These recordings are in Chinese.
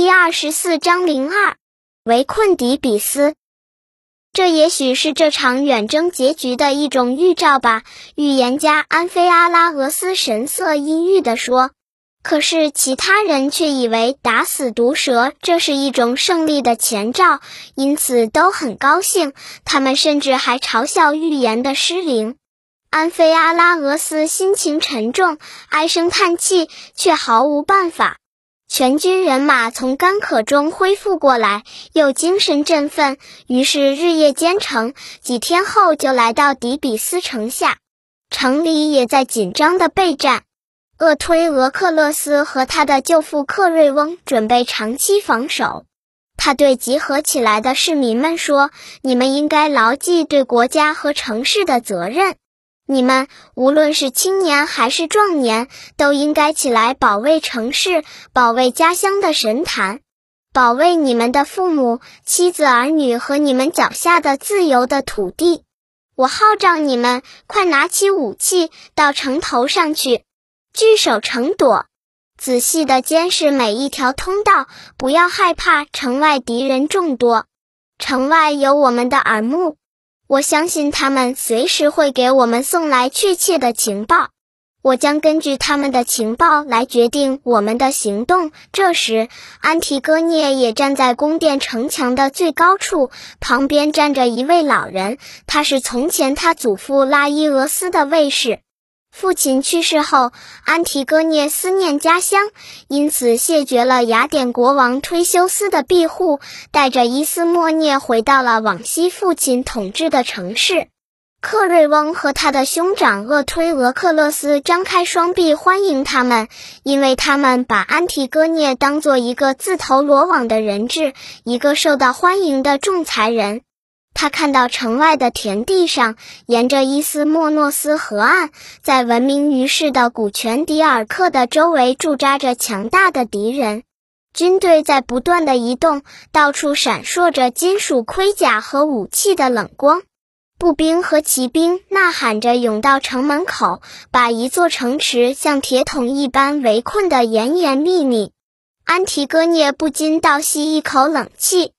第二十四章零二，围困底比斯。这也许是这场远征结局的一种预兆吧。预言家安菲阿拉俄斯神色阴郁地说。可是其他人却以为打死毒蛇这是一种胜利的前兆，因此都很高兴。他们甚至还嘲笑预言的失灵。安菲阿拉俄斯心情沉重，唉声叹气，却毫无办法。全军人马从干渴中恢复过来，又精神振奋，于是日夜兼程。几天后，就来到底比斯城下，城里也在紧张的备战。厄推俄克勒斯和他的舅父克瑞翁准备长期防守。他对集合起来的市民们说：“你们应该牢记对国家和城市的责任。”你们无论是青年还是壮年，都应该起来保卫城市，保卫家乡的神坛，保卫你们的父母、妻子、儿女和你们脚下的自由的土地。我号召你们，快拿起武器，到城头上去，据守城垛，仔细的监视每一条通道，不要害怕城外敌人众多，城外有我们的耳目。我相信他们随时会给我们送来确切的情报，我将根据他们的情报来决定我们的行动。这时，安提戈涅也站在宫殿城墙的最高处，旁边站着一位老人，他是从前他祖父拉伊俄斯的卫士。父亲去世后，安提戈涅思念家乡，因此谢绝了雅典国王忒修斯的庇护，带着伊斯莫涅回到了往昔父亲统治的城市。克瑞翁和他的兄长厄推俄克勒斯张开双臂欢迎他们，因为他们把安提戈涅当做一个自投罗网的人质，一个受到欢迎的仲裁人。他看到城外的田地上，沿着伊斯莫诺斯河岸，在闻名于世的古泉迪尔克的周围驻扎着强大的敌人，军队在不断的移动，到处闪烁着金属盔甲和武器的冷光。步兵和骑兵呐喊着涌到城门口，把一座城池像铁桶一般围困得严严密密。安提戈涅不禁倒吸一口冷气。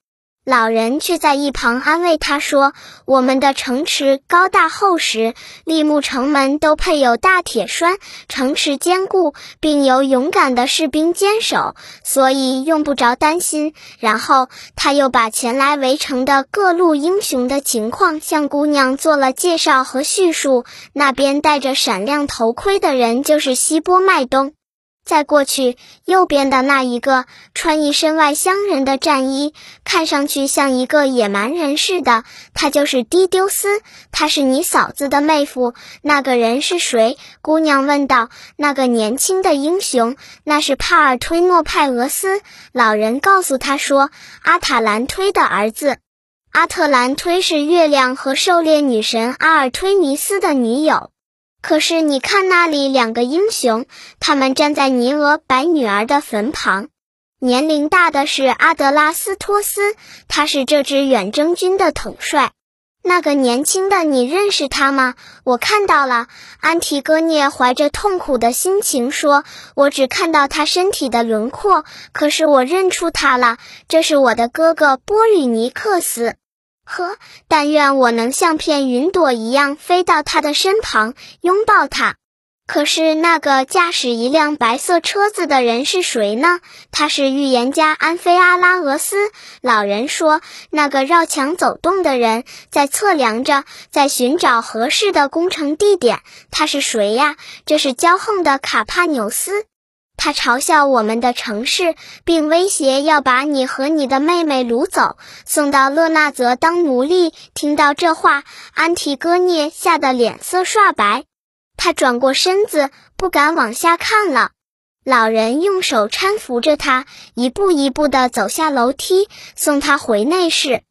老人却在一旁安慰他说：“我们的城池高大厚实，立木城门都配有大铁栓，城池坚固，并由勇敢的士兵坚守，所以用不着担心。”然后他又把前来围城的各路英雄的情况向姑娘做了介绍和叙述。那边戴着闪亮头盔的人就是希波麦冬。在过去，右边的那一个穿一身外乡人的战衣，看上去像一个野蛮人似的。他就是迪丢斯，他是你嫂子的妹夫。那个人是谁？姑娘问道。那个年轻的英雄，那是帕尔推诺派俄斯。老人告诉他说，阿塔兰推的儿子。阿特兰推是月亮和狩猎女神阿尔忒弥斯的女友。可是你看那里两个英雄，他们站在尼俄白女儿的坟旁。年龄大的是阿德拉斯托斯，他是这支远征军的统帅。那个年轻的，你认识他吗？我看到了。安提戈涅怀着痛苦的心情说：“我只看到他身体的轮廓，可是我认出他了，这是我的哥哥波吕尼克斯。”呵，但愿我能像片云朵一样飞到他的身旁，拥抱他。可是那个驾驶一辆白色车子的人是谁呢？他是预言家安菲阿拉俄斯。老人说，那个绕墙走动的人在测量着，在寻找合适的工程地点。他是谁呀？这是骄横的卡帕纽斯。他嘲笑我们的城市，并威胁要把你和你的妹妹掳走，送到勒纳泽当奴隶。听到这话，安提戈涅吓得脸色刷白，他转过身子，不敢往下看了。老人用手搀扶着他，一步一步地走下楼梯，送他回内室。